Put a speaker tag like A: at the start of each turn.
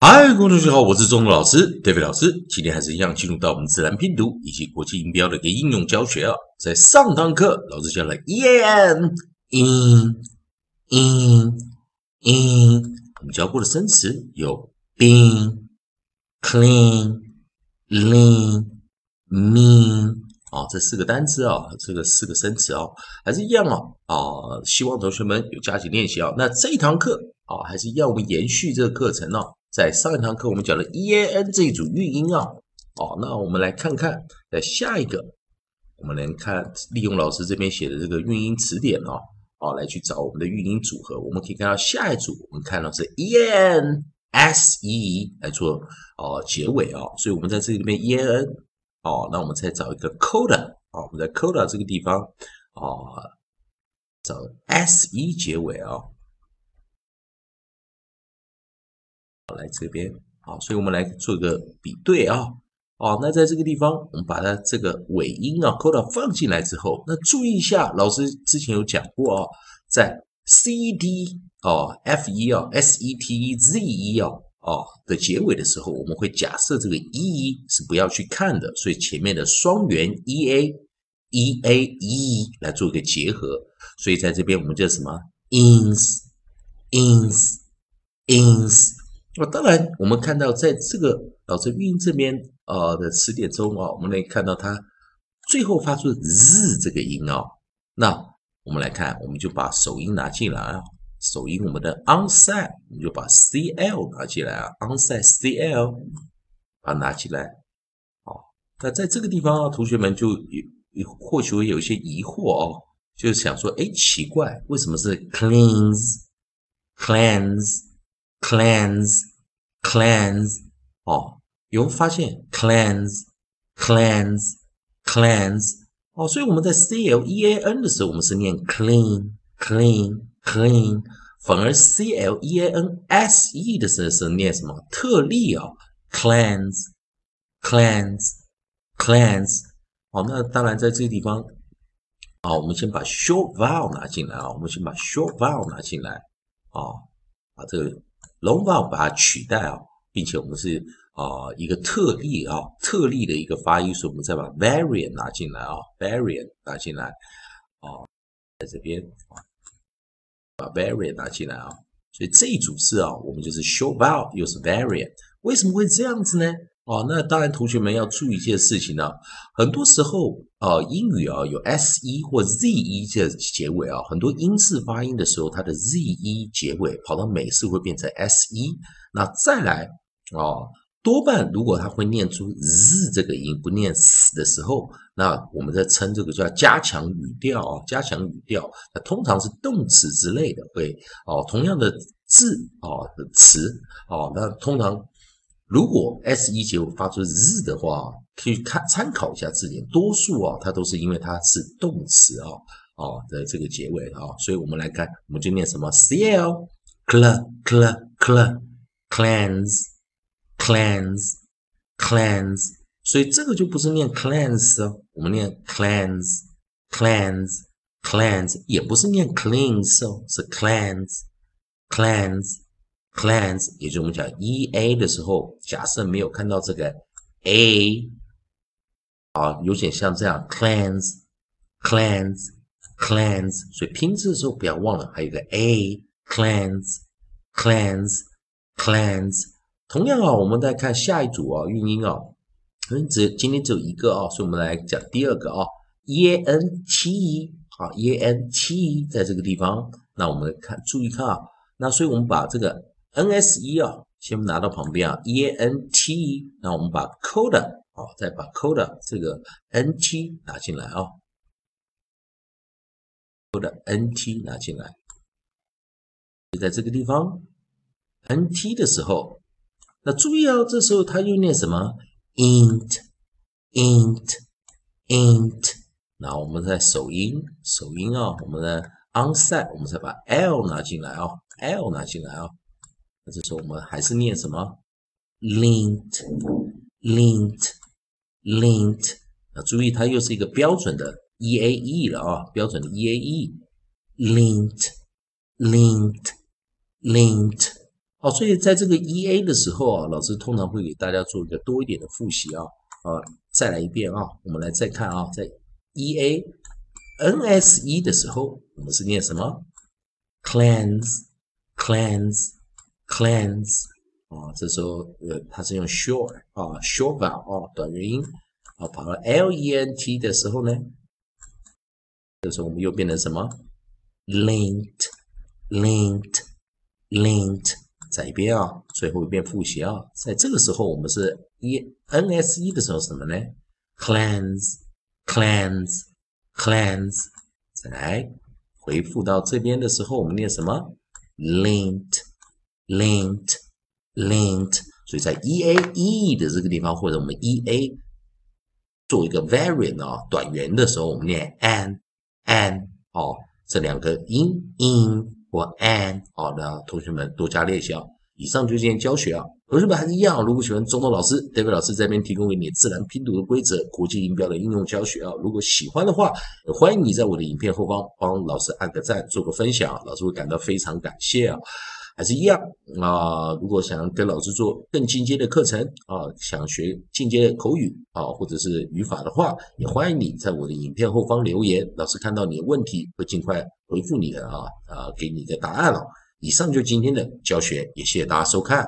A: 嗨，各位同学好，我是中文老师 David 老师。今天还是一样进入到我们自然拼读以及国际音标的一个应用教学啊。在上堂课，老师教了 e n in in in，我们教过的生词有 been clean lean mean 啊，这四个单词啊，这个四个生词啊，还是一样啊啊，希望同学们有加紧练习啊。那这一堂课啊，还是要我们延续这个课程呢。在上一堂课，我们讲了 e a n 这一组韵音啊，哦，那我们来看看，在下一个，我们来看利用老师这边写的这个韵音词典哦，哦，来去找我们的韵音组合。我们可以看到下一组，我们看到是 e n s e 来做哦结尾啊，所以我们在这里面 e a n 哦，那我们再找一个 coda 啊，我们在 coda 这个地方哦，找 s e 结尾啊。来这边，好，所以我们来做一个比对啊，哦，那在这个地方，我们把它这个尾音啊，coda 放进来之后，那注意一下，老师之前有讲过啊，在 c d 哦，f e 啊，s e t e z e 啊，哦的结尾的时候，我们会假设这个 e 是不要去看的，所以前面的双元 e a e a e 来做一个结合，所以在这边我们叫什么？ins ins ins。那当然，我们看到在这个导致韵这边呃的词典中啊，我们可以看到它最后发出 z 这个音啊。那我们来看，我们就把首音拿进来啊，首音我们的 onside，我们就把 cl 拿进来啊，onside cl 把它拿起来。好，那在这个地方啊，同学们就有或许会有一些疑惑哦，就是想说，哎，奇怪，为什么是 cleans，cleans？Cleans cleans 哦，有发现 cleanse, cleanse, cleanse，哦，所以我们在 c l e a n 的时候，我们是念 clean, clean, clean，反而 c l e a n s e 的时候是念什么？特例啊，cleanse, cleanse, cleanse，好，那当然在这个地方，啊，我们先把 short vowel 拿进来啊，我们先把 short vowel 拿进来，啊，把这个。龙爸把它取代啊，并且我们是啊一个特例啊特例的一个发音，所以我们再把 variant 拿进来啊，variant 拿进来啊，在这边啊把 variant 拿进来啊，所以这一组字啊，我们就是 show about 又是 variant，为什么会这样子呢？哦，那当然，同学们要注意一件事情呢。很多时候，啊，英语啊有 s e 或 z e 这结尾啊，很多英式发音的时候，它的 z e 结尾跑到美式会变成 s e。那再来啊，多半如果它会念出 z 这个音，不念 s 的时候，那我们在称这个叫加强语调啊，加强语调。那通常是动词之类的会哦，同样的字啊的词哦，那通常。如果 s 一结尾发出 z 的话，可以看参考一下字典，多数啊，它都是因为它是动词啊，哦的这个结尾啊，所以我们来看，我们就念什么 cl cl cl cl cleanse cleanse cleanse，所以这个就不是念 cleanse 哦，我们念 cleanse cleanse cleanse，也不是念 cleans，哦，是 cleanse cleanse。clans，也就是我们讲 e a 的时候，假设没有看到这个 a，啊，有点像这样 clans，clans，clans，所以拼字的时候不要忘了还有个 a，clans，clans，clans。同样啊，我们再看下一组啊，韵音啊，嗯，只今天只有一个啊，所以我们来讲第二个啊，e n t 啊，e n t 在这个地方，那我们看注意看啊，那所以我们把这个。N s e 啊，先拿到旁边啊，E N T 那我们把 coda 啊，再把 coda 这个 n t 拿进来啊，coda n t 拿进来，就在这个地方 n t 的时候，那注意哦，这时候它又念什么？int，int，int，那我们在首音，首音啊，我们的 onset，我们再把 l 拿进来啊，l 拿进来啊。这时候我们还是念什么？lint，lint，lint。啊，注意它又是一个标准的 e a e 了啊，标准的 e a e。lint，lint，lint。好，所以在这个 E A 的时候啊，老师通常会给大家做一个多一点的复习啊。啊，再来一遍啊，我们来再看啊，在 E A N S E 的时候，我们是念什么？Cleanse, cleanse cleans。啊，这时候呃，它是用 short 啊，short vowel 啊，短元音。啊，跑到 L E N T 的时候呢，这时候我们又变成什么？Linked，linked，linked。再一遍啊，最后一遍复习啊。在这个时候，我们是 E N S E 的时候什么呢？cleans，cleans，cleans。再来回复到这边的时候，我们念什么？lint linked linked，。所以在 E A E 的这个地方，或者我们 E A 做一个 variant 啊，短元的时候，我们念 an，an 哦，这两个音 in。或 and 好的同学们多加练习啊！以上就是今天教学啊，同学们还是一样，如果喜欢中东老师，David 老师这边提供给你自然拼读的规则、国际音标的应用教学啊。如果喜欢的话，欢迎你在我的影片后方帮老师按个赞，做个分享，老师会感到非常感谢啊。还是一样啊！如果想跟老师做更进阶的课程啊，想学进阶的口语啊，或者是语法的话，也欢迎你在我的影片后方留言，老师看到你的问题会尽快回复你的啊啊，给你一个答案了。以上就今天的教学，也谢谢大家收看。